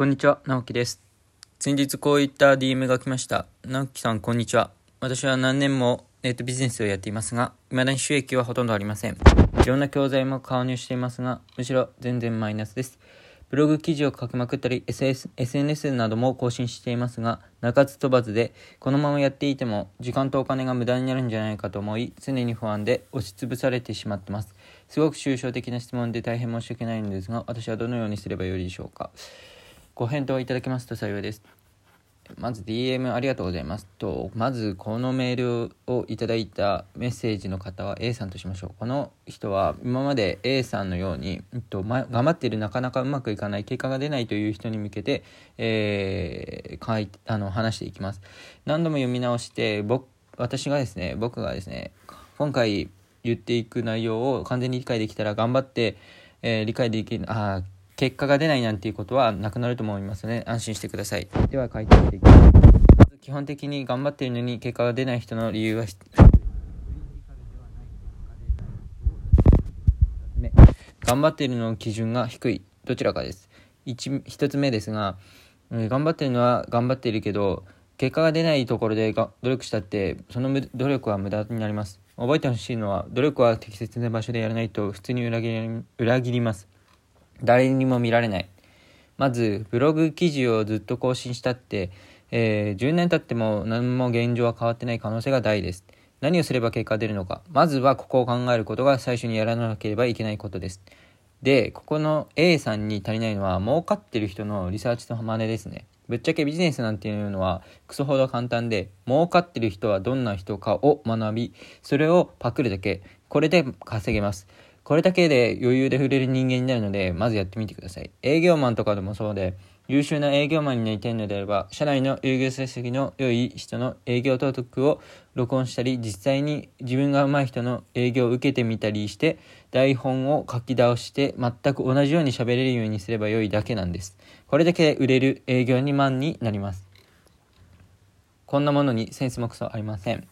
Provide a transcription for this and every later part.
こんにちは、直樹です。先日こういった DM が来ました。直樹さん、こんにちは。私は何年もネットビジネスをやっていますが、未だに収益はほとんどありません。いろんな教材も購入していますが、むしろ全然マイナスです。ブログ記事を書きまくったり、SS SNS なども更新していますが、鳴かず飛ばずで、このままやっていても、時間とお金が無駄になるんじゃないかと思い、常に不安で押しつぶされてしまってます。すごく抽象的な質問で大変申し訳ないのですが、私はどのようにすればよいでしょうか。ご返答いただけますと幸いです。まず DM ありがとうございます。と、まずこのメールをいただいたメッセージの方は A さんとしましょう。この人は今まで A さんのように、えっと、ま、頑張っているなかなかうまくいかない、結果が出ないという人に向けて、えー、書いあの話していきます。何度も読み直して、僕、私がですね、僕がですね、今回言っていく内容を完全に理解できたら頑張って、えー、理解できる、あ結果が出ないなんていうことはなくなると思いますので安心してください。では書いてみていきます。まず基本的に頑張っているのに結果が出ない人の理由は頑張っている。の基準が低いどちらかです。1, 1つ目ですが、え頑張っているのは頑張っているけど結果が出ないところでが努力したってその努力は無駄になります。覚えてほしいのは努力は適切な場所でやらないと普通に裏切り裏切ります。誰にも見られない。まずブログ記事をずっと更新したって、えー、10年経っても何も現状は変わってない可能性が大です。何をすれば結果出るのか。まずはここを考えることが最初にやらなければいけないことです。でここの A さんに足りないのは儲かってる人のリサーチと真似ですね。ぶっちゃけビジネスなんていうのはクソほど簡単で儲かってる人はどんな人かを学びそれをパクるだけ。これで稼げます。これだけで余裕で触れる人間になるのでまずやってみてください営業マンとかでもそうで優秀な営業マンになりたいのであれば、社内の営業成績の良い人の営業登録を録音したり、実際に自分が上手い人の営業を受けてみたりして、台本を書き倒して全く同じように喋れるようにすれば良いだけなんです。これだけで売れる営業2万になります。こんなものにセンスもクソありません。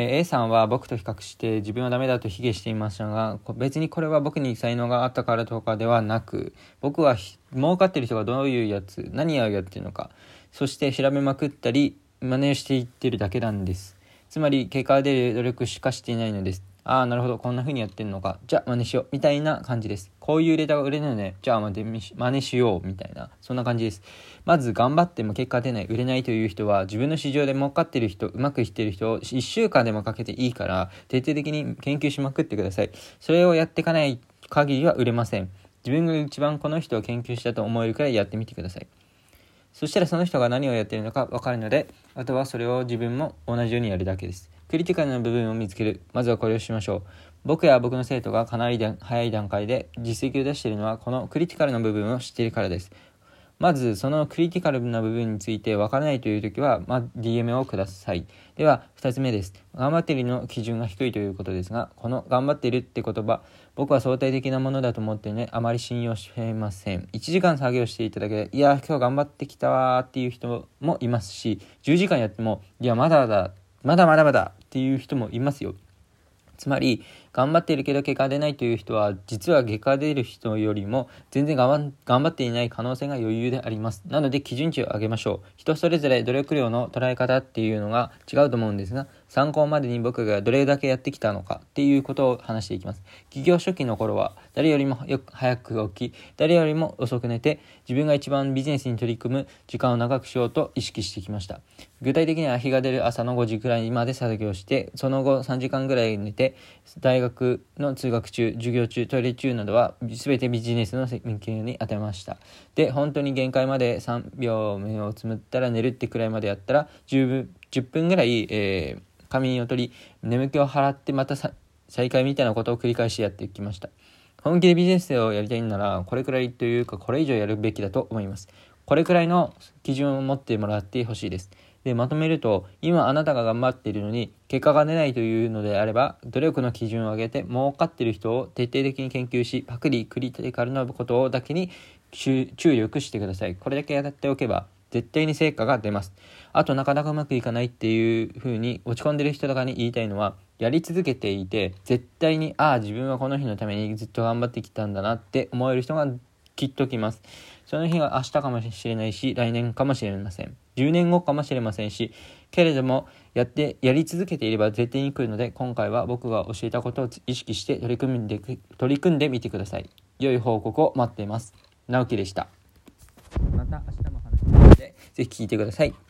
え A さんは僕と比較して自分はダメだと卑下していましたが別にこれは僕に才能があったからとかではなく僕は儲かってる人がどういうやつ何をやってるのかそして調べまくったり真似していってるだけなんです。つまり結果が出る努力しかしていないのです。ああ、なるほど、こんな風にやってんのか。じゃあ真似しよう。みたいな感じです。こういうレターが売れないので、じゃあ真似しよう。みたいな、そんな感じです。まず頑張っても結果出ない、売れないという人は、自分の市場で儲かってる人、うまくいってる人を1週間でもかけていいから、徹底的に研究しまくってください。それをやっていかない限りは売れません。自分が一番この人を研究したと思えるくらいやってみてください。そしたらその人が何をやってるのか分かるので、あとはそれを自分も同じようにやるだけです。クリティカルな部分を見つける。まずはこれをしましょう。僕や僕の生徒がかなり早い段階で実績を出しているのはこのクリティカルな部分を知っているからです。まずそのクリティカルな部分についてわからないという時は、まあ、DM をください。では2つ目です。頑張っているの基準が低いということですが、この頑張っているって言葉、僕は相対的なものだと思ってね、あまり信用していません。1時間作業していただけで、いや、今日頑張ってきたわーっていう人もいますし、10時間やっても、いや、まだだ、まだまだまだっていう人もいますよ。つまり頑張っているけど結果出ないという人は実は結果出る人よりも全然頑張っていない可能性が余裕であります。なので基準値を上げましょう。人それぞれ努力量の捉え方っていうのが違うと思うんですが参考までに僕がどれだけやってきたのかっていうことを話していきます。起業初期の頃は誰よりもよく早く起き誰よりも遅く寝て自分が一番ビジネスに取り組む時間を長くしようと意識してきました。具体的には日が出る朝の5時くらいまで作業してその後3時間ぐらい寝て大学学の通学中授業中トイレ中などは全てビジネスの研究に当てました。で本当に限界まで3秒目をつむったら寝るってくらいまでやったら10分 ,10 分ぐらい、えー仮眠を取り眠気を払ってまた再開みたいなことを繰り返しやってきました。本気でビジネスをやりたいんならこれくらいというかこれ以上やるべきだと思います。これくらいの基準を持ってもらってほしいです。でまとめると今あなたが頑張っているのに結果が出ないというのであれば努力の基準を上げて儲かっている人を徹底的に研究しパクリクリティカルなことだけに注力してくださいこれだけやっておけば絶対に成果が出ます。あとなかなかうまくいかないっていう風に落ち込んでる人とかに言いたいのは、やり続けていて、絶対に、ああ、自分はこの日のためにずっと頑張ってきたんだなって思える人がきっと来ます。その日は明日かもしれないし、来年かもしれません。10年後かもしれませんし、けれども、やって、やり続けていれば絶対に来るので、今回は僕が教えたことを意識して取り組んで、取り組んでみてください。良い報告を待っています。直樹でした。また明日も話すので、ぜひ聞いてください。